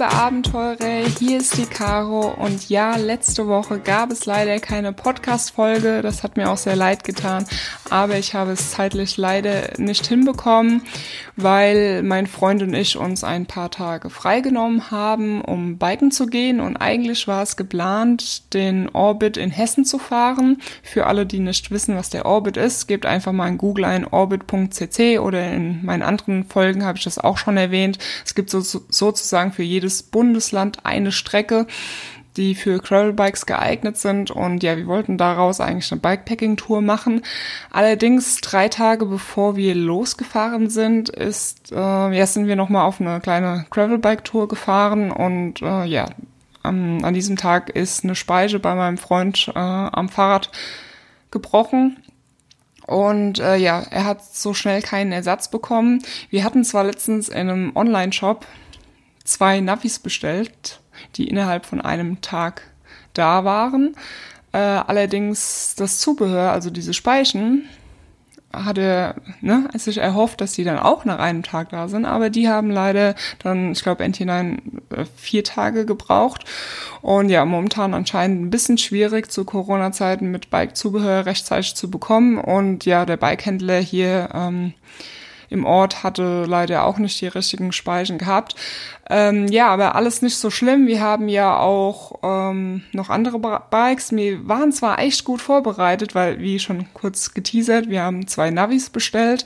Liebe Abenteurer, hier ist die Caro und ja, letzte Woche gab es leider keine Podcast-Folge, das hat mir auch sehr leid getan, aber ich habe es zeitlich leider nicht hinbekommen, weil mein Freund und ich uns ein paar Tage freigenommen haben, um biken zu gehen und eigentlich war es geplant, den Orbit in Hessen zu fahren. Für alle, die nicht wissen, was der Orbit ist, gebt einfach mal in Google ein orbit.cc oder in meinen anderen Folgen habe ich das auch schon erwähnt. Es gibt so sozusagen für jedes Bundesland eine Strecke, die für Gravelbikes geeignet sind. Und ja, wir wollten daraus eigentlich eine Bikepacking-Tour machen. Allerdings drei Tage bevor wir losgefahren sind, ist, äh, ja, sind wir nochmal auf eine kleine Gravelbike-Tour gefahren. Und äh, ja, am, an diesem Tag ist eine Speise bei meinem Freund äh, am Fahrrad gebrochen. Und äh, ja, er hat so schnell keinen Ersatz bekommen. Wir hatten zwar letztens in einem Online-Shop zwei Navis bestellt, die innerhalb von einem Tag da waren. Äh, allerdings das Zubehör, also diese Speichen, hatte ne, sich erhofft, dass die dann auch nach einem Tag da sind, aber die haben leider dann, ich glaube, NT9 äh, vier Tage gebraucht. Und ja, momentan anscheinend ein bisschen schwierig zu Corona-Zeiten mit Bike-Zubehör rechtzeitig zu bekommen. Und ja, der Bikehändler hier ähm, im Ort hatte leider auch nicht die richtigen Speichen gehabt. Ähm, ja, aber alles nicht so schlimm. Wir haben ja auch ähm, noch andere Bikes. Wir waren zwar echt gut vorbereitet, weil, wie schon kurz geteasert, wir haben zwei Navis bestellt.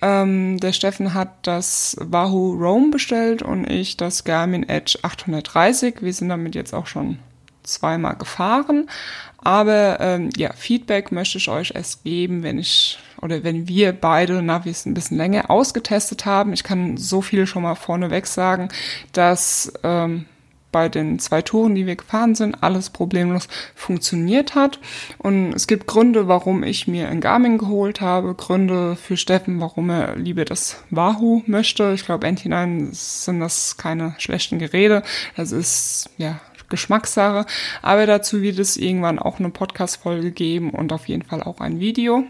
Ähm, der Steffen hat das Wahoo Roam bestellt und ich das Garmin Edge 830. Wir sind damit jetzt auch schon zweimal gefahren. Aber ähm, ja, Feedback möchte ich euch erst geben, wenn ich oder wenn wir beide Navis ein bisschen länger ausgetestet haben. Ich kann so viel schon mal vorneweg sagen, dass ähm, bei den zwei Touren, die wir gefahren sind, alles problemlos funktioniert hat. Und es gibt Gründe, warum ich mir ein Garmin geholt habe, Gründe für Steffen, warum er lieber das Wahoo möchte. Ich glaube, NT9 sind das keine schlechten Geräte. Das ist, ja, Geschmackssache. Aber dazu wird es irgendwann auch eine Podcast-Folge geben und auf jeden Fall auch ein Video.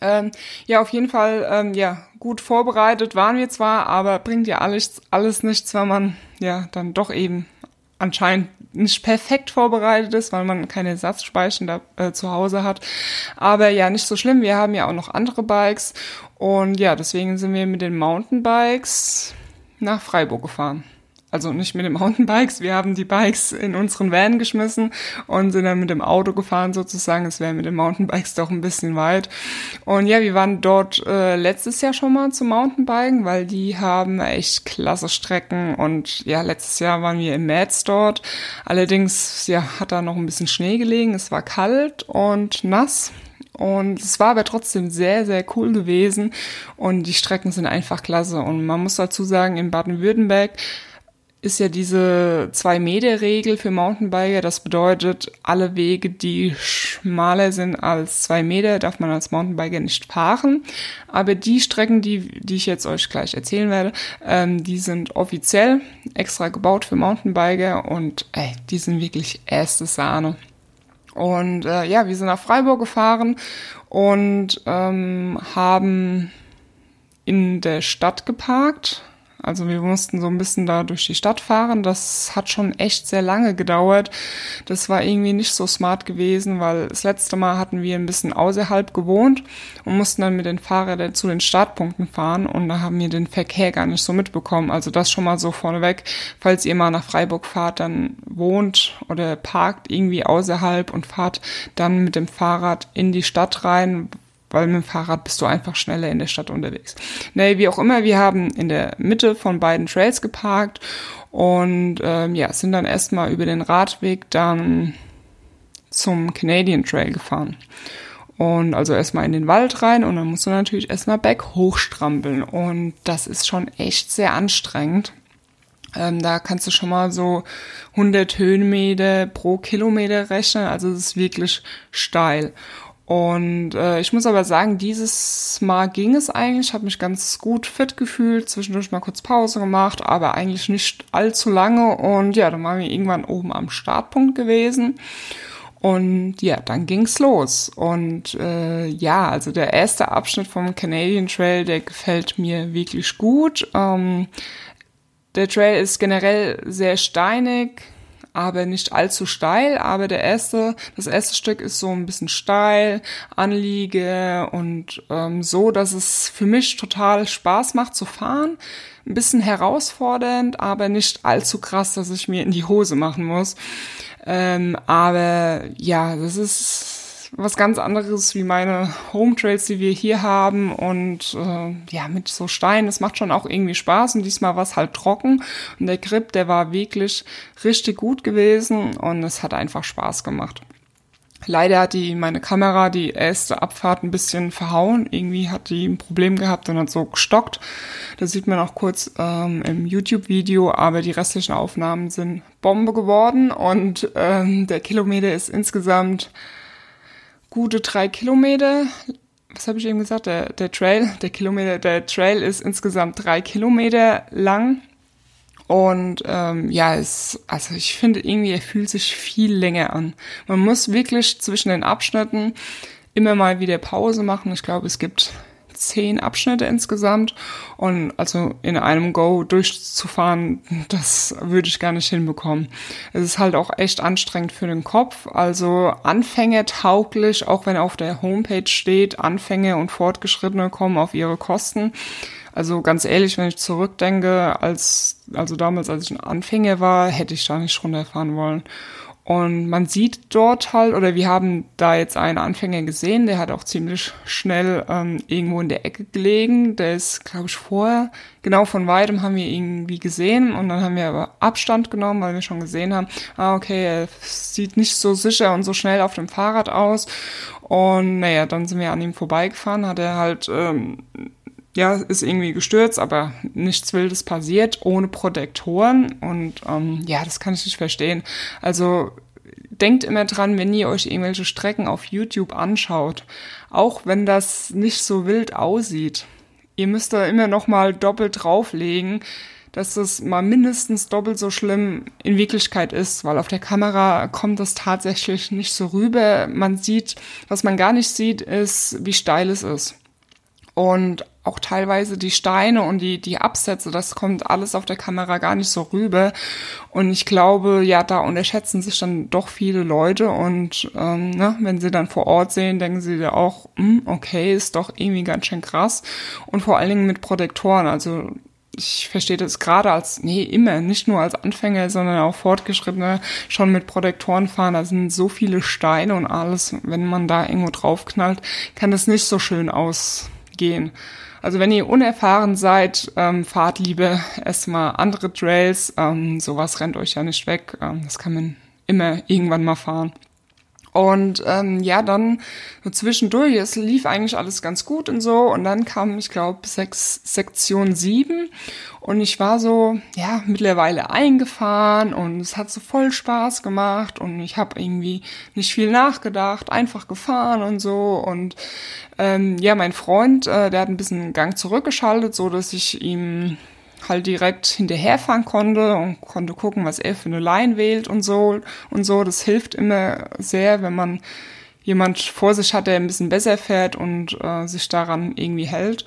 Ähm, ja, auf jeden Fall, ähm, ja, gut vorbereitet waren wir zwar, aber bringt ja alles, alles nichts, wenn man ja dann doch eben anscheinend nicht perfekt vorbereitet ist, weil man keine Ersatzspeichen da äh, zu Hause hat. Aber ja, nicht so schlimm. Wir haben ja auch noch andere Bikes und ja, deswegen sind wir mit den Mountainbikes nach Freiburg gefahren also nicht mit den Mountainbikes, wir haben die Bikes in unseren Van geschmissen und sind dann mit dem Auto gefahren sozusagen. Es wäre mit den Mountainbikes doch ein bisschen weit. Und ja, wir waren dort äh, letztes Jahr schon mal zum Mountainbiken, weil die haben echt klasse Strecken und ja, letztes Jahr waren wir im Mats dort. Allerdings, ja, hat da noch ein bisschen Schnee gelegen. Es war kalt und nass. Und es war aber trotzdem sehr, sehr cool gewesen. Und die Strecken sind einfach klasse. Und man muss dazu sagen, in Baden-Württemberg ist ja diese Zwei-Meter-Regel für Mountainbiker. Das bedeutet, alle Wege, die schmaler sind als zwei Meter, darf man als Mountainbiker nicht fahren. Aber die Strecken, die, die ich jetzt euch gleich erzählen werde, ähm, die sind offiziell extra gebaut für Mountainbiker und ey, die sind wirklich erste Sahne. Und äh, ja, wir sind nach Freiburg gefahren und ähm, haben in der Stadt geparkt also wir mussten so ein bisschen da durch die Stadt fahren. Das hat schon echt sehr lange gedauert. Das war irgendwie nicht so smart gewesen, weil das letzte Mal hatten wir ein bisschen außerhalb gewohnt und mussten dann mit den Fahrrädern zu den Startpunkten fahren und da haben wir den Verkehr gar nicht so mitbekommen. Also das schon mal so vorneweg. Falls ihr mal nach Freiburg fahrt, dann wohnt oder parkt irgendwie außerhalb und fahrt dann mit dem Fahrrad in die Stadt rein, weil mit dem Fahrrad bist du einfach schneller in der Stadt unterwegs. Nee, wie auch immer, wir haben in der Mitte von beiden Trails geparkt und ähm, ja, sind dann erstmal über den Radweg dann zum Canadian Trail gefahren. Und also erstmal in den Wald rein und dann musst du natürlich erstmal berg hochstrampeln. Und das ist schon echt sehr anstrengend. Ähm, da kannst du schon mal so 100 Höhenmeter pro Kilometer rechnen. Also es ist wirklich steil. Und äh, ich muss aber sagen, dieses Mal ging es eigentlich. Ich habe mich ganz gut fit gefühlt, zwischendurch mal kurz Pause gemacht, aber eigentlich nicht allzu lange. Und ja, dann waren wir irgendwann oben am Startpunkt gewesen. Und ja, dann ging's los. Und äh, ja, also der erste Abschnitt vom Canadian Trail, der gefällt mir wirklich gut. Ähm, der Trail ist generell sehr steinig, aber nicht allzu steil. Aber der erste, das erste Stück ist so ein bisschen steil, Anliege und ähm, so, dass es für mich total Spaß macht zu fahren. Ein bisschen herausfordernd, aber nicht allzu krass, dass ich mir in die Hose machen muss. Ähm, aber ja, das ist was ganz anderes wie meine Home Trails, die wir hier haben. Und äh, ja, mit so Steinen, das macht schon auch irgendwie Spaß. Und diesmal war es halt trocken. Und der Grip, der war wirklich richtig gut gewesen und es hat einfach Spaß gemacht. Leider hat die meine Kamera die erste Abfahrt ein bisschen verhauen. Irgendwie hat die ein Problem gehabt und hat so gestockt. Das sieht man auch kurz ähm, im YouTube-Video, aber die restlichen Aufnahmen sind Bombe geworden und ähm, der Kilometer ist insgesamt gute drei Kilometer. Was habe ich eben gesagt? Der, der Trail, der Kilometer, der Trail ist insgesamt drei Kilometer lang. Und ähm, ja, es, also ich finde irgendwie, er fühlt sich viel länger an. Man muss wirklich zwischen den Abschnitten immer mal wieder Pause machen. Ich glaube, es gibt zehn Abschnitte insgesamt. Und also in einem Go durchzufahren, das würde ich gar nicht hinbekommen. Es ist halt auch echt anstrengend für den Kopf. Also Anfänger tauglich, auch wenn auf der Homepage steht, Anfänger und Fortgeschrittene kommen auf ihre Kosten. Also ganz ehrlich, wenn ich zurückdenke, als, also damals, als ich ein Anfänger war, hätte ich da nicht runterfahren wollen. Und man sieht dort halt, oder wir haben da jetzt einen Anfänger gesehen, der hat auch ziemlich schnell ähm, irgendwo in der Ecke gelegen. Der ist, glaube ich, vorher, genau von weitem haben wir irgendwie gesehen und dann haben wir aber Abstand genommen, weil wir schon gesehen haben, ah, okay, er sieht nicht so sicher und so schnell auf dem Fahrrad aus. Und naja, dann sind wir an ihm vorbeigefahren, hat er halt ähm, ja, ist irgendwie gestürzt, aber nichts Wildes passiert, ohne Protektoren. Und ähm, ja, das kann ich nicht verstehen. Also denkt immer dran, wenn ihr euch irgendwelche Strecken auf YouTube anschaut, auch wenn das nicht so wild aussieht, ihr müsst da immer noch mal doppelt drauflegen, dass das mal mindestens doppelt so schlimm in Wirklichkeit ist, weil auf der Kamera kommt das tatsächlich nicht so rüber. Man sieht, was man gar nicht sieht, ist, wie steil es ist. Und auch teilweise die Steine und die, die Absätze, das kommt alles auf der Kamera gar nicht so rüber. Und ich glaube, ja, da unterschätzen sich dann doch viele Leute und ähm, ne, wenn sie dann vor Ort sehen, denken sie ja auch, hm, okay, ist doch irgendwie ganz schön krass. Und vor allen Dingen mit Protektoren, also ich verstehe das gerade als, nee, immer, nicht nur als Anfänger, sondern auch Fortgeschrittene schon mit Protektoren fahren. Da sind so viele Steine und alles. Wenn man da irgendwo draufknallt, kann das nicht so schön ausgehen. Also wenn ihr unerfahren seid, ähm, fahrt lieber erstmal andere Trails. Ähm, sowas rennt euch ja nicht weg. Ähm, das kann man immer irgendwann mal fahren. Und ähm, ja, dann so zwischendurch, es lief eigentlich alles ganz gut und so. Und dann kam, ich glaube, Sektion 7 und ich war so, ja, mittlerweile eingefahren und es hat so voll Spaß gemacht und ich habe irgendwie nicht viel nachgedacht, einfach gefahren und so. Und ähm, ja, mein Freund, äh, der hat ein bisschen Gang zurückgeschaltet, so dass ich ihm halt direkt hinterherfahren konnte und konnte gucken, was er für eine Line wählt und so und so. Das hilft immer sehr, wenn man jemand vor sich hat, der ein bisschen besser fährt und äh, sich daran irgendwie hält.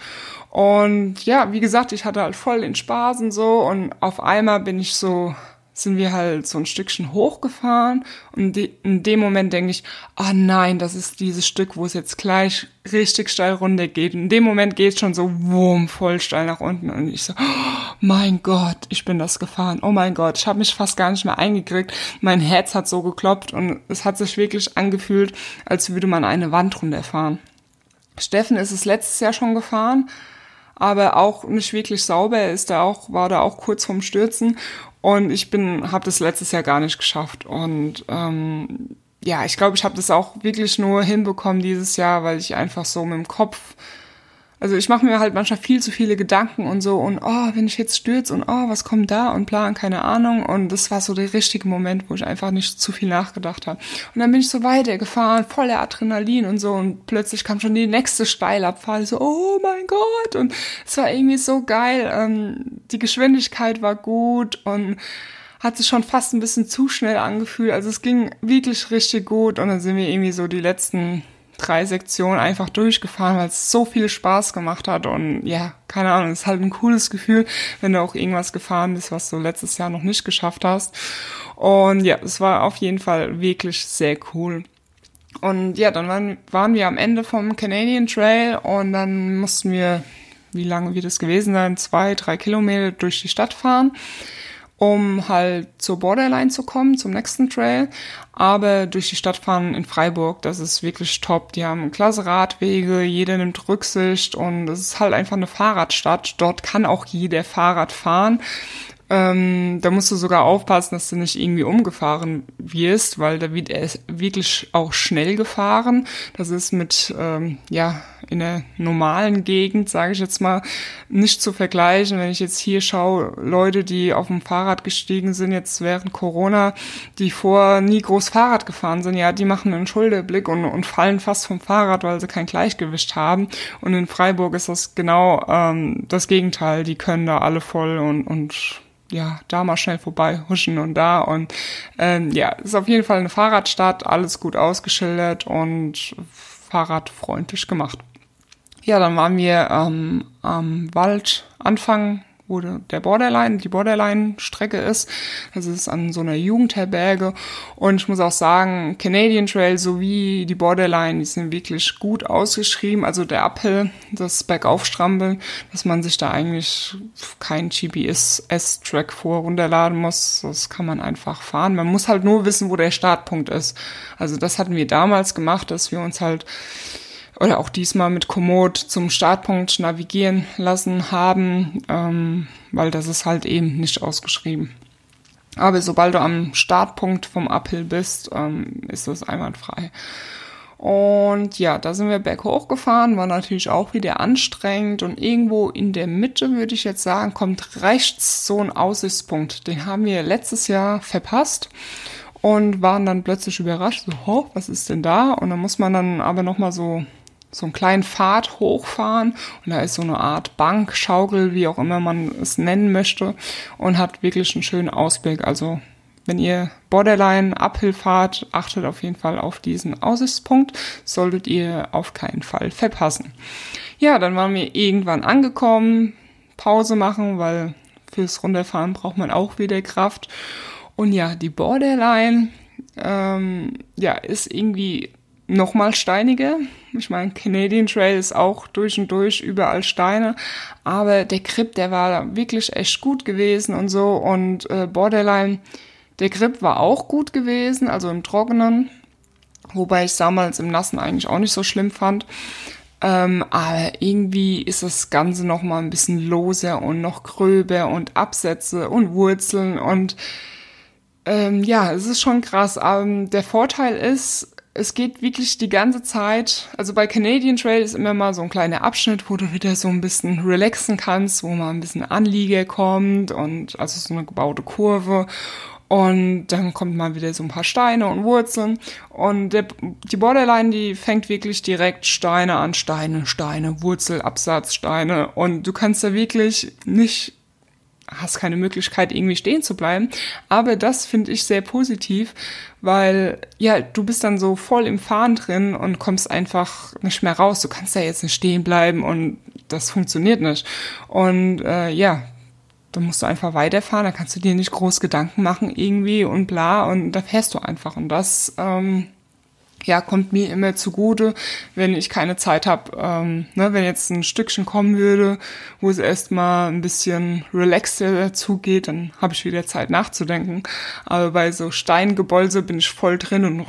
Und ja, wie gesagt, ich hatte halt voll den Spaß und so und auf einmal bin ich so sind wir halt so ein Stückchen hochgefahren und in dem Moment denke ich, ah oh nein, das ist dieses Stück, wo es jetzt gleich richtig steil runter geht. in dem Moment geht es schon so wumm, voll steil nach unten und ich so, oh mein Gott, ich bin das gefahren. Oh mein Gott, ich habe mich fast gar nicht mehr eingekriegt. Mein Herz hat so geklopft und es hat sich wirklich angefühlt, als würde man eine Wand runterfahren. Steffen ist es letztes Jahr schon gefahren, aber auch nicht wirklich sauber. Er ist da auch, war da auch kurz vorm Stürzen und ich bin, habe das letztes Jahr gar nicht geschafft. Und ähm, ja, ich glaube, ich habe das auch wirklich nur hinbekommen dieses Jahr, weil ich einfach so mit dem Kopf also ich mache mir halt manchmal viel zu viele Gedanken und so und oh, wenn ich jetzt stürze und oh, was kommt da und plan, keine Ahnung. Und das war so der richtige Moment, wo ich einfach nicht zu viel nachgedacht habe. Und dann bin ich so weitergefahren, voller Adrenalin und so und plötzlich kam schon die nächste Steilabfahrt. So, oh mein Gott! Und es war irgendwie so geil. Ähm, die Geschwindigkeit war gut und hat sich schon fast ein bisschen zu schnell angefühlt. Also es ging wirklich richtig gut und dann sind wir irgendwie so die letzten drei Sektionen einfach durchgefahren, weil es so viel Spaß gemacht hat und ja, keine Ahnung, es ist halt ein cooles Gefühl, wenn du auch irgendwas gefahren bist, was du letztes Jahr noch nicht geschafft hast. Und ja, es war auf jeden Fall wirklich sehr cool. Und ja, dann waren, waren wir am Ende vom Canadian Trail und dann mussten wir, wie lange wird es gewesen sein, zwei, drei Kilometer durch die Stadt fahren um halt zur Borderline zu kommen, zum nächsten Trail. Aber durch die Stadt fahren in Freiburg, das ist wirklich top. Die haben klasse Radwege, jeder nimmt Rücksicht und es ist halt einfach eine Fahrradstadt. Dort kann auch jeder Fahrrad fahren. Ähm, da musst du sogar aufpassen, dass du nicht irgendwie umgefahren wirst, weil da wird er wirklich auch schnell gefahren. Das ist mit, ähm, ja, in der normalen Gegend, sage ich jetzt mal, nicht zu vergleichen. Wenn ich jetzt hier schaue, Leute, die auf dem Fahrrad gestiegen sind, jetzt während Corona, die vor nie groß Fahrrad gefahren sind, ja, die machen einen Schulterblick und, und fallen fast vom Fahrrad, weil sie kein Gleichgewicht haben. Und in Freiburg ist das genau ähm, das Gegenteil. Die können da alle voll und, und ja, da mal schnell vorbei huschen und da. Und ähm, ja, ist auf jeden Fall eine Fahrradstadt, alles gut ausgeschildert und fahrradfreundlich gemacht. Ja, dann waren wir ähm, am Waldanfang wo der Borderline, die Borderline-Strecke ist. Das ist an so einer Jugendherberge. Und ich muss auch sagen, Canadian Trail sowie die Borderline, die sind wirklich gut ausgeschrieben. Also der Uphill, das Bergaufstrampeln, dass man sich da eigentlich kein GPS-Track vor runterladen muss. Das kann man einfach fahren. Man muss halt nur wissen, wo der Startpunkt ist. Also das hatten wir damals gemacht, dass wir uns halt oder auch diesmal mit Komoot zum Startpunkt navigieren lassen haben, ähm, weil das ist halt eben nicht ausgeschrieben. Aber sobald du am Startpunkt vom Uphill bist, ähm, ist das einwandfrei. Und ja, da sind wir berghoch gefahren, war natürlich auch wieder anstrengend und irgendwo in der Mitte, würde ich jetzt sagen, kommt rechts so ein Aussichtspunkt. Den haben wir letztes Jahr verpasst und waren dann plötzlich überrascht, so, ho, was ist denn da? Und dann muss man dann aber nochmal so so einen kleinen Pfad hochfahren und da ist so eine Art Bank, Schaukel, wie auch immer man es nennen möchte und hat wirklich einen schönen Ausblick. Also wenn ihr Borderline Uphill fahrt, achtet auf jeden Fall auf diesen Aussichtspunkt, solltet ihr auf keinen Fall verpassen. Ja, dann waren wir irgendwann angekommen, Pause machen, weil fürs Runterfahren braucht man auch wieder Kraft. Und ja, die Borderline, ähm, ja, ist irgendwie nochmal steiniger. Ich meine, Canadian Trail ist auch durch und durch überall Steine, aber der Grip, der war wirklich echt gut gewesen und so und äh, Borderline, der Grip war auch gut gewesen, also im Trockenen, wobei ich damals im Nassen eigentlich auch nicht so schlimm fand. Ähm, aber irgendwie ist das Ganze nochmal ein bisschen loser und noch gröber und Absätze und Wurzeln und ähm, ja, es ist schon krass. Ähm, der Vorteil ist, es geht wirklich die ganze Zeit, also bei Canadian Trail ist immer mal so ein kleiner Abschnitt, wo du wieder so ein bisschen relaxen kannst, wo mal ein bisschen Anlieger kommt und also so eine gebaute Kurve. Und dann kommt mal wieder so ein paar Steine und Wurzeln. Und der, die Borderline, die fängt wirklich direkt Steine an Steine, Steine, Wurzel, Absatz, Steine und du kannst da wirklich nicht hast keine Möglichkeit, irgendwie stehen zu bleiben. Aber das finde ich sehr positiv, weil ja, du bist dann so voll im Fahren drin und kommst einfach nicht mehr raus. Du kannst da jetzt nicht stehen bleiben und das funktioniert nicht. Und äh, ja, da musst du einfach weiterfahren, da kannst du dir nicht groß Gedanken machen irgendwie und bla und da fährst du einfach. Und das ähm, ja, kommt mir immer zugute, wenn ich keine Zeit habe. Ähm, ne, wenn jetzt ein Stückchen kommen würde, wo es erstmal ein bisschen relaxter zugeht, dann habe ich wieder Zeit nachzudenken. Aber bei so Steingebolse bin ich voll drin und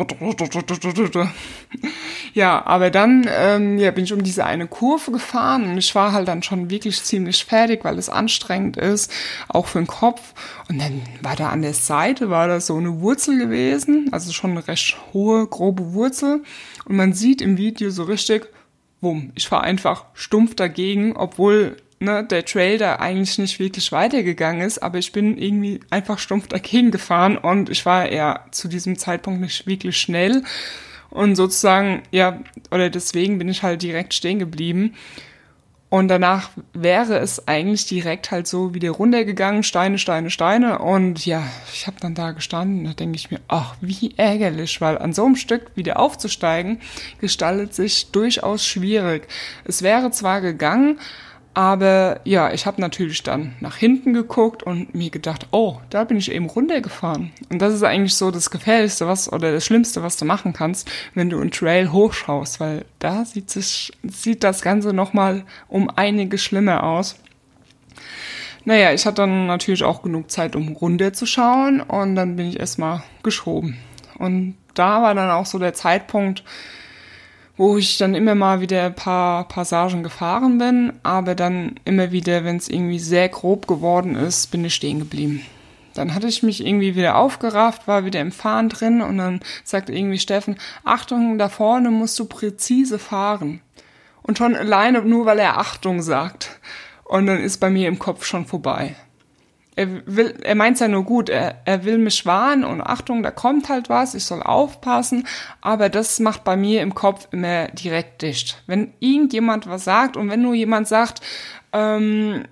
ja, aber dann ähm, ja, bin ich um diese eine Kurve gefahren und ich war halt dann schon wirklich ziemlich fertig, weil es anstrengend ist, auch für den Kopf. Und dann war da an der Seite, war da so eine Wurzel gewesen, also schon eine recht hohe, grobe Wurzel. Und man sieht im Video so richtig, wumm, ich fahre einfach stumpf dagegen, obwohl ne, der Trail da eigentlich nicht wirklich weitergegangen ist, aber ich bin irgendwie einfach stumpf dagegen gefahren und ich war ja zu diesem Zeitpunkt nicht wirklich schnell und sozusagen, ja, oder deswegen bin ich halt direkt stehen geblieben. Und danach wäre es eigentlich direkt halt so wieder runtergegangen, Steine, Steine, Steine. Und ja, ich habe dann da gestanden, da denke ich mir, ach, wie ärgerlich, weil an so einem Stück wieder aufzusteigen, gestaltet sich durchaus schwierig. Es wäre zwar gegangen, aber ja, ich habe natürlich dann nach hinten geguckt und mir gedacht, oh, da bin ich eben runtergefahren. Und das ist eigentlich so das Gefährlichste, was oder das Schlimmste, was du machen kannst, wenn du einen Trail hochschaust, weil da sieht sich sieht das Ganze nochmal um einige schlimmer aus. Naja, ich hatte dann natürlich auch genug Zeit, um runterzuschauen und dann bin ich erstmal geschoben. Und da war dann auch so der Zeitpunkt, wo ich dann immer mal wieder ein paar Passagen gefahren bin, aber dann immer wieder, wenn es irgendwie sehr grob geworden ist, bin ich stehen geblieben. Dann hatte ich mich irgendwie wieder aufgerafft, war wieder im Fahren drin und dann sagte irgendwie Steffen, Achtung, da vorne musst du präzise fahren. Und schon alleine nur, weil er Achtung sagt. Und dann ist bei mir im Kopf schon vorbei er will, er meint's ja nur gut, er, er will mich warnen und Achtung, da kommt halt was, ich soll aufpassen, aber das macht bei mir im Kopf immer direkt dicht. Wenn irgendjemand was sagt und wenn nur jemand sagt, ähm,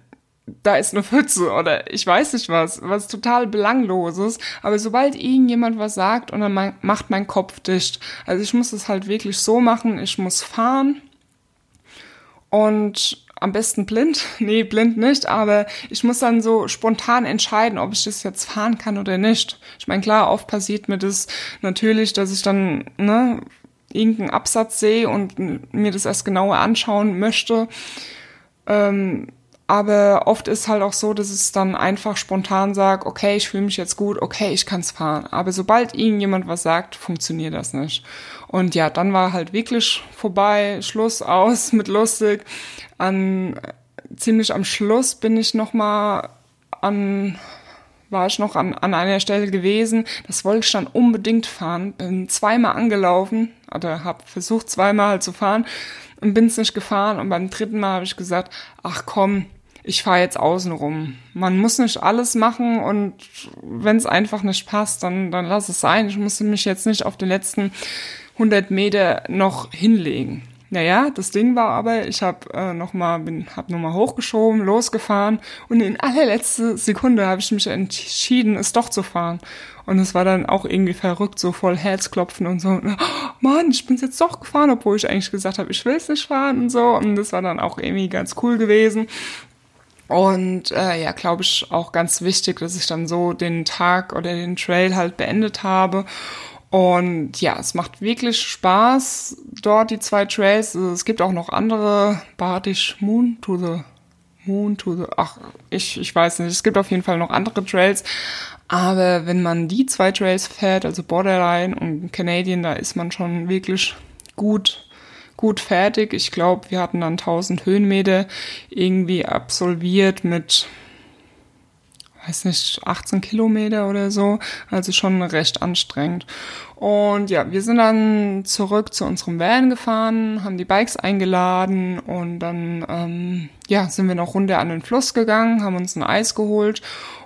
da ist eine Pfütze oder ich weiß nicht was, was total belangloses, aber sobald irgendjemand was sagt und dann macht mein Kopf dicht. Also ich muss es halt wirklich so machen, ich muss fahren und am besten blind. Nee, blind nicht, aber ich muss dann so spontan entscheiden, ob ich das jetzt fahren kann oder nicht. Ich meine, klar, oft passiert mir das natürlich, dass ich dann, ne, irgendeinen Absatz sehe und mir das erst genauer anschauen möchte. Ähm, aber oft ist halt auch so, dass es dann einfach spontan sagt, okay, ich fühle mich jetzt gut, okay, ich kann's fahren. Aber sobald irgendjemand was sagt, funktioniert das nicht. Und ja, dann war halt wirklich vorbei, Schluss aus mit lustig. An ziemlich am Schluss bin ich noch mal an war ich noch an, an einer Stelle gewesen, das wollte ich dann unbedingt fahren, bin zweimal angelaufen oder habe versucht zweimal halt zu fahren und bin es nicht gefahren und beim dritten Mal habe ich gesagt, ach komm, ich fahre jetzt außen rum. Man muss nicht alles machen und wenn es einfach nicht passt, dann, dann lass es sein. Ich muss mich jetzt nicht auf den letzten 100 Meter noch hinlegen. Naja, das Ding war aber, ich habe äh, nochmal, hab nochmal hochgeschoben, losgefahren und in allerletzter Sekunde habe ich mich entschieden, es doch zu fahren. Und es war dann auch irgendwie verrückt, so voll Herzklopfen und so. Und, oh, Mann, ich bin's jetzt doch gefahren, obwohl ich eigentlich gesagt habe, ich will's nicht fahren und so. Und das war dann auch irgendwie ganz cool gewesen. Und äh, ja, glaube ich, auch ganz wichtig, dass ich dann so den Tag oder den Trail halt beendet habe. Und ja, es macht wirklich Spaß, dort die zwei Trails. Es gibt auch noch andere, Bardish Moon to the Moon to the, ach, ich, ich weiß nicht, es gibt auf jeden Fall noch andere Trails. Aber wenn man die zwei Trails fährt, also Borderline und Canadian, da ist man schon wirklich gut gut fertig. Ich glaube, wir hatten dann 1000 Höhenmeter irgendwie absolviert mit, weiß nicht, 18 Kilometer oder so. Also schon recht anstrengend. Und ja, wir sind dann zurück zu unserem Van gefahren, haben die Bikes eingeladen und dann ähm, ja, sind wir noch runter an den Fluss gegangen, haben uns ein Eis geholt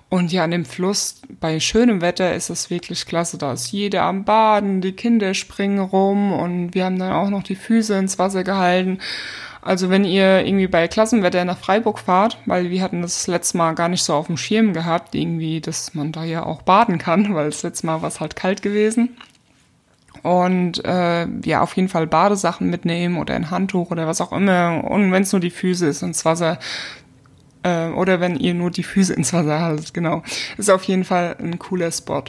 und ja, an dem Fluss bei schönem Wetter ist es wirklich klasse. Da ist jeder am Baden, die Kinder springen rum und wir haben dann auch noch die Füße ins Wasser gehalten. Also wenn ihr irgendwie bei Klassenwetter nach Freiburg fahrt, weil wir hatten das letzte Mal gar nicht so auf dem Schirm gehabt, irgendwie, dass man da ja auch baden kann, weil das letzte Mal war es halt kalt gewesen. Und äh, ja, auf jeden Fall Badesachen mitnehmen oder ein Handtuch oder was auch immer. Und wenn es nur die Füße ist ins Wasser, äh, oder wenn ihr nur die Füße ins Wasser haltet, genau. Ist auf jeden Fall ein cooler Spot.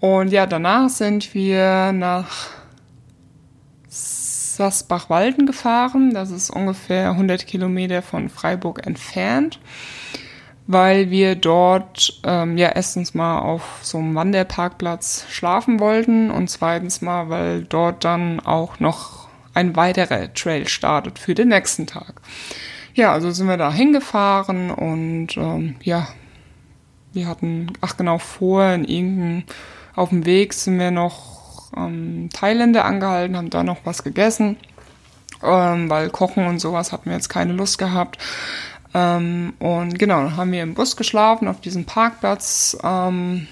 Und ja, danach sind wir nach Sassbach-Walden gefahren. Das ist ungefähr 100 Kilometer von Freiburg entfernt, weil wir dort ähm, ja erstens mal auf so einem Wanderparkplatz schlafen wollten und zweitens mal, weil dort dann auch noch ein weiterer Trail startet für den nächsten Tag. Ja, also sind wir da hingefahren und ähm, ja, wir hatten, ach genau, vorher in irgendeinem, auf dem Weg sind wir noch ähm, Thailänder angehalten, haben da noch was gegessen. ähm, weil Kochen und sowas hatten wir jetzt keine Lust gehabt. Ähm, und genau, dann haben wir im Bus geschlafen auf diesem Parkplatz. Ähm,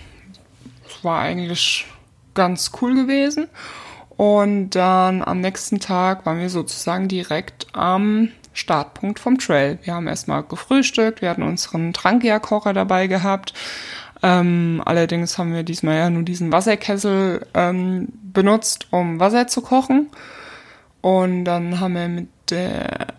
war eigentlich ganz cool gewesen. Und dann am nächsten Tag waren wir sozusagen direkt am Startpunkt vom Trail. Wir haben erstmal gefrühstückt, wir hatten unseren Trankia-Kocher dabei gehabt. Ähm, allerdings haben wir diesmal ja nur diesen Wasserkessel ähm, benutzt, um Wasser zu kochen. Und dann haben wir mit der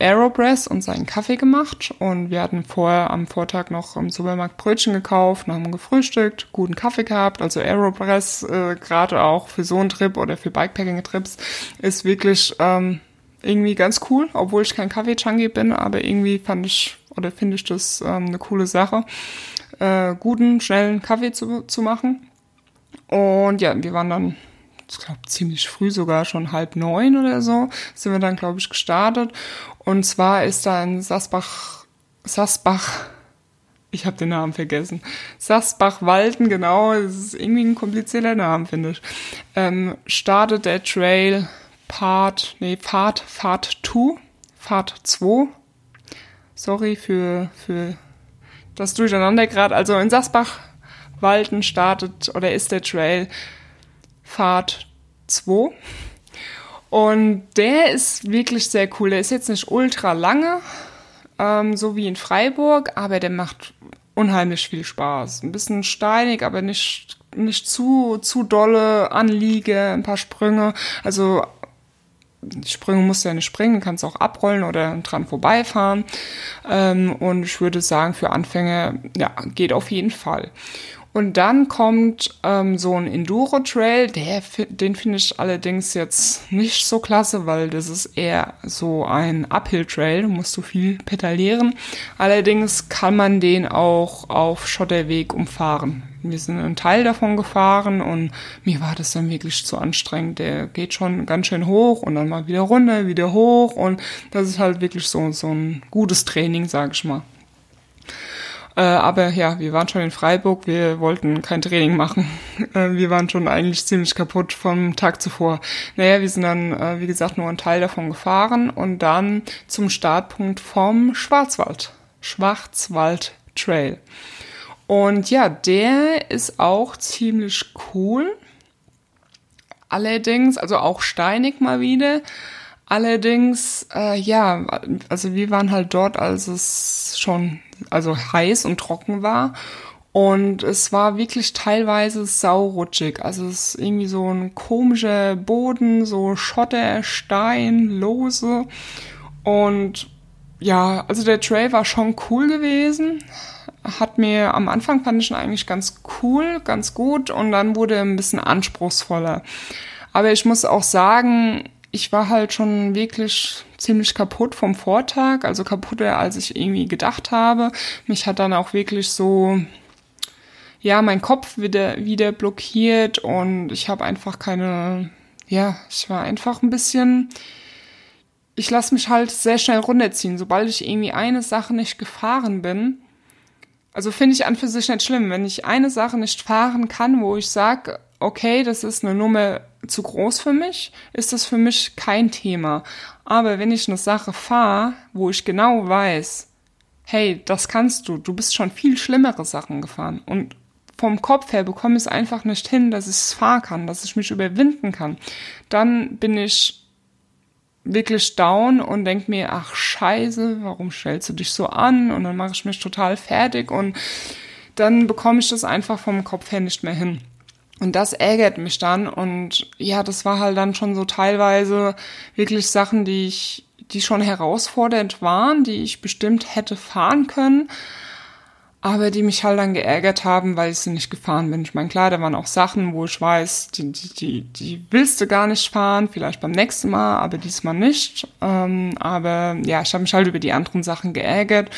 Aeropress und seinen Kaffee gemacht und wir hatten vorher am Vortag noch im Supermarkt Brötchen gekauft und haben gefrühstückt, guten Kaffee gehabt. Also Aeropress, äh, gerade auch für so einen Trip oder für Bikepacking-Trips, ist wirklich ähm, irgendwie ganz cool, obwohl ich kein Kaffee-Junkie bin, aber irgendwie fand ich oder finde ich das ähm, eine coole Sache, äh, guten, schnellen Kaffee zu, zu machen. Und ja, wir waren dann ich glaube, ziemlich früh, sogar schon halb neun oder so, sind wir dann, glaube ich, gestartet. Und zwar ist da in Sasbach, Sasbach, ich habe den Namen vergessen, Sasbach-Walden, genau, das ist irgendwie ein komplizierter Name, finde ich, ähm, startet der Trail Part, nee, Fahrt, Fahrt 2, Fahrt 2. Sorry für, für das Durcheinander gerade. Also in Sasbach-Walden startet oder ist der Trail Fahrt 2. Und der ist wirklich sehr cool. Der ist jetzt nicht ultra lange, ähm, so wie in Freiburg, aber der macht unheimlich viel Spaß. Ein bisschen steinig, aber nicht, nicht zu, zu dolle Anliege, ein paar Sprünge. Also Sprünge musst du ja nicht springen, kannst auch abrollen oder dran vorbeifahren. Ähm, und ich würde sagen, für Anfänger, ja, geht auf jeden Fall. Und dann kommt ähm, so ein Enduro-Trail, den finde ich allerdings jetzt nicht so klasse, weil das ist eher so ein Uphill-Trail, du musst so viel pedalieren. Allerdings kann man den auch auf Schotterweg umfahren. Wir sind einen Teil davon gefahren und mir war das dann wirklich zu anstrengend. Der geht schon ganz schön hoch und dann mal wieder runter, wieder hoch und das ist halt wirklich so, so ein gutes Training, sag ich mal. Äh, aber ja, wir waren schon in Freiburg, wir wollten kein Training machen. Äh, wir waren schon eigentlich ziemlich kaputt vom Tag zuvor. Naja, wir sind dann, äh, wie gesagt, nur einen Teil davon gefahren und dann zum Startpunkt vom Schwarzwald. Schwarzwald Trail. Und ja, der ist auch ziemlich cool. Allerdings, also auch steinig mal wieder. Allerdings, äh, ja, also wir waren halt dort, als es schon also heiß und trocken war. Und es war wirklich teilweise saurutschig. Also es ist irgendwie so ein komischer Boden, so Schotter, Stein, Lose. Und ja, also der Trail war schon cool gewesen. Hat mir am Anfang fand ich ihn eigentlich ganz cool, ganz gut und dann wurde er ein bisschen anspruchsvoller. Aber ich muss auch sagen, ich war halt schon wirklich ziemlich kaputt vom Vortag, also kaputter als ich irgendwie gedacht habe. Mich hat dann auch wirklich so, ja, mein Kopf wieder, wieder blockiert und ich habe einfach keine, ja, ich war einfach ein bisschen, ich lasse mich halt sehr schnell runterziehen. Sobald ich irgendwie eine Sache nicht gefahren bin, also finde ich an für sich nicht schlimm, wenn ich eine Sache nicht fahren kann, wo ich sage, okay, das ist eine Nummer zu groß für mich, ist das für mich kein Thema. Aber wenn ich eine Sache fahre, wo ich genau weiß, hey, das kannst du, du bist schon viel schlimmere Sachen gefahren und vom Kopf her bekomme ich es einfach nicht hin, dass ich es fahren kann, dass ich mich überwinden kann, dann bin ich wirklich down und denk mir, ach scheiße, warum stellst du dich so an? Und dann mache ich mich total fertig und dann bekomme ich das einfach vom Kopf her nicht mehr hin. Und das ärgert mich dann. Und ja, das war halt dann schon so teilweise wirklich Sachen, die ich, die schon herausfordernd waren, die ich bestimmt hätte fahren können aber die mich halt dann geärgert haben, weil ich sie nicht gefahren bin. Ich meine, klar, da waren auch Sachen, wo ich weiß, die, die, die, die willst du gar nicht fahren, vielleicht beim nächsten Mal, aber diesmal nicht. Ähm, aber ja, ich habe mich halt über die anderen Sachen geärgert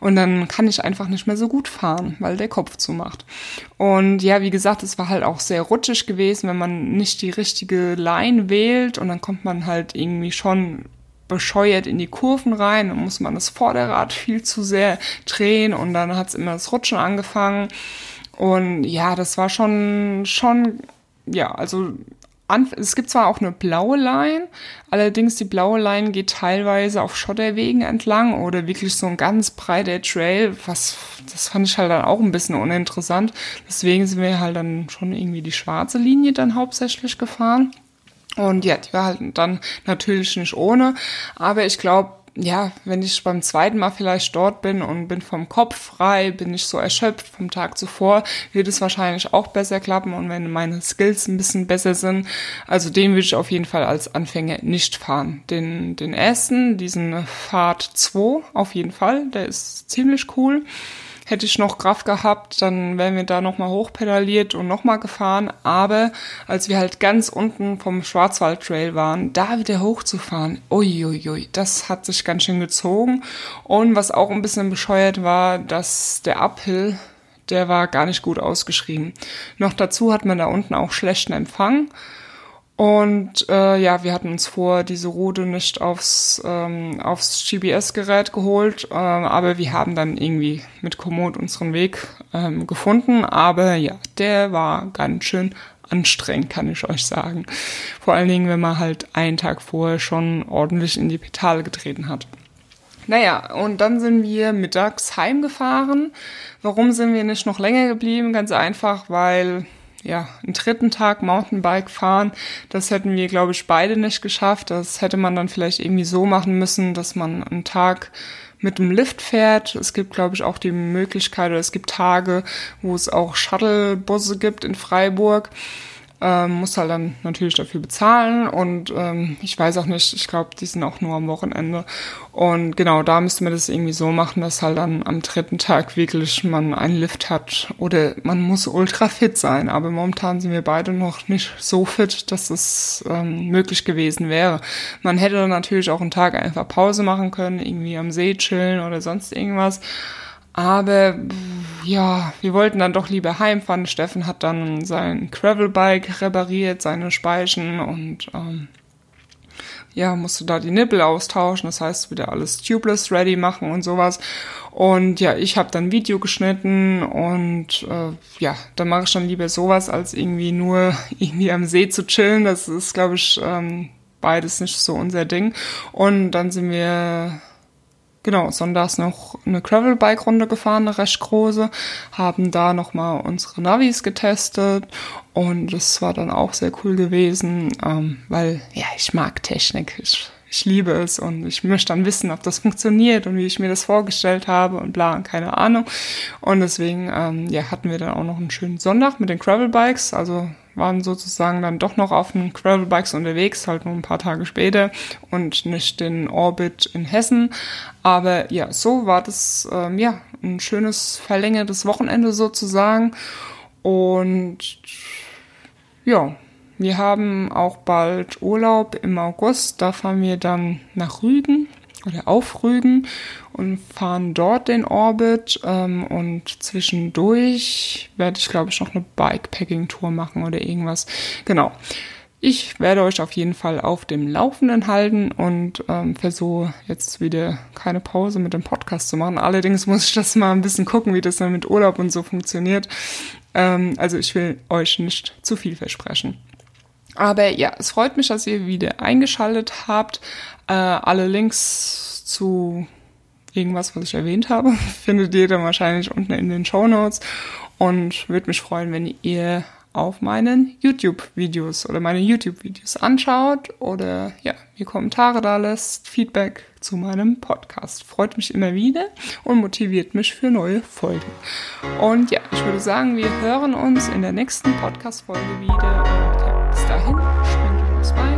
und dann kann ich einfach nicht mehr so gut fahren, weil der Kopf zumacht. Und ja, wie gesagt, es war halt auch sehr rutschig gewesen, wenn man nicht die richtige Line wählt und dann kommt man halt irgendwie schon bescheuert in die Kurven rein. Dann muss man das Vorderrad viel zu sehr drehen und dann hat es immer das Rutschen angefangen. Und ja, das war schon, schon, ja, also es gibt zwar auch eine blaue Line, allerdings die blaue Line geht teilweise auf Schotterwegen entlang oder wirklich so ein ganz breiter Trail, was, das fand ich halt dann auch ein bisschen uninteressant. Deswegen sind wir halt dann schon irgendwie die schwarze Linie dann hauptsächlich gefahren. Und ja, die war halt dann natürlich nicht ohne, aber ich glaube, ja, wenn ich beim zweiten Mal vielleicht dort bin und bin vom Kopf frei, bin ich so erschöpft vom Tag zuvor, wird es wahrscheinlich auch besser klappen. Und wenn meine Skills ein bisschen besser sind, also den würde ich auf jeden Fall als Anfänger nicht fahren. Den, den ersten, diesen Fahrt 2 auf jeden Fall, der ist ziemlich cool hätte ich noch Kraft gehabt, dann wären wir da nochmal hochpedaliert und nochmal gefahren. Aber als wir halt ganz unten vom Schwarzwald Trail waren, da wieder hochzufahren, uiuiui, das hat sich ganz schön gezogen. Und was auch ein bisschen bescheuert war, dass der Uphill, der war gar nicht gut ausgeschrieben. Noch dazu hat man da unten auch schlechten Empfang. Und äh, ja, wir hatten uns vor, diese Route nicht aufs, ähm, aufs GPS-Gerät geholt, äh, aber wir haben dann irgendwie mit Komoot unseren Weg ähm, gefunden. Aber ja, der war ganz schön anstrengend, kann ich euch sagen. Vor allen Dingen, wenn man halt einen Tag vorher schon ordentlich in die Pedale getreten hat. Naja, und dann sind wir mittags heimgefahren. Warum sind wir nicht noch länger geblieben? Ganz einfach, weil ja, einen dritten Tag Mountainbike fahren, das hätten wir, glaube ich, beide nicht geschafft. Das hätte man dann vielleicht irgendwie so machen müssen, dass man einen Tag mit dem Lift fährt. Es gibt, glaube ich, auch die Möglichkeit, oder es gibt Tage, wo es auch Shuttlebusse gibt in Freiburg ähm, muss halt dann natürlich dafür bezahlen und ähm, ich weiß auch nicht, ich glaube, die sind auch nur am Wochenende. Und genau, da müsste man das irgendwie so machen, dass halt dann am dritten Tag wirklich man einen Lift hat oder man muss ultra fit sein, aber momentan sind wir beide noch nicht so fit, dass es ähm, möglich gewesen wäre. Man hätte natürlich auch einen Tag einfach Pause machen können, irgendwie am See chillen oder sonst irgendwas, aber ja, wir wollten dann doch lieber heimfahren. Steffen hat dann sein Gravelbike repariert, seine Speichen und ähm, ja, musste da die Nippel austauschen, das heißt wieder alles tubeless ready machen und sowas. Und ja, ich habe dann Video geschnitten und äh, ja, dann mache ich dann lieber sowas, als irgendwie nur irgendwie am See zu chillen. Das ist, glaube ich, ähm, beides nicht so unser Ding. Und dann sind wir genau, sonntags noch eine Gravelbike-Runde gefahren, eine recht große, haben da nochmal unsere Navis getestet und das war dann auch sehr cool gewesen, ähm, weil, ja, ich mag Technik, ich, ich liebe es und ich möchte dann wissen, ob das funktioniert und wie ich mir das vorgestellt habe und bla, keine Ahnung. Und deswegen, ähm, ja, hatten wir dann auch noch einen schönen Sonntag mit den Gravelbikes, also waren sozusagen dann doch noch auf den Gravelbikes unterwegs, halt nur ein paar Tage später und nicht den Orbit in Hessen. Aber ja, so war das ähm, ja ein schönes verlängertes Wochenende sozusagen. Und ja, wir haben auch bald Urlaub im August. Da fahren wir dann nach Rügen oder auf Rügen und fahren dort den Orbit ähm, und zwischendurch werde ich glaube ich noch eine Bikepacking-Tour machen oder irgendwas. Genau. Ich werde euch auf jeden Fall auf dem Laufenden halten und ähm, versuche jetzt wieder keine Pause mit dem Podcast zu machen. Allerdings muss ich das mal ein bisschen gucken, wie das dann mit Urlaub und so funktioniert. Ähm, also ich will euch nicht zu viel versprechen. Aber ja, es freut mich, dass ihr wieder eingeschaltet habt. Äh, alle Links zu irgendwas, was ich erwähnt habe, findet ihr dann wahrscheinlich unten in den Show Notes und würde mich freuen, wenn ihr auf meinen YouTube-Videos oder meine YouTube-Videos anschaut oder ja, mir Kommentare da lässt, Feedback zu meinem Podcast. Freut mich immer wieder und motiviert mich für neue Folgen. Und ja, ich würde sagen, wir hören uns in der nächsten Podcast-Folge wieder und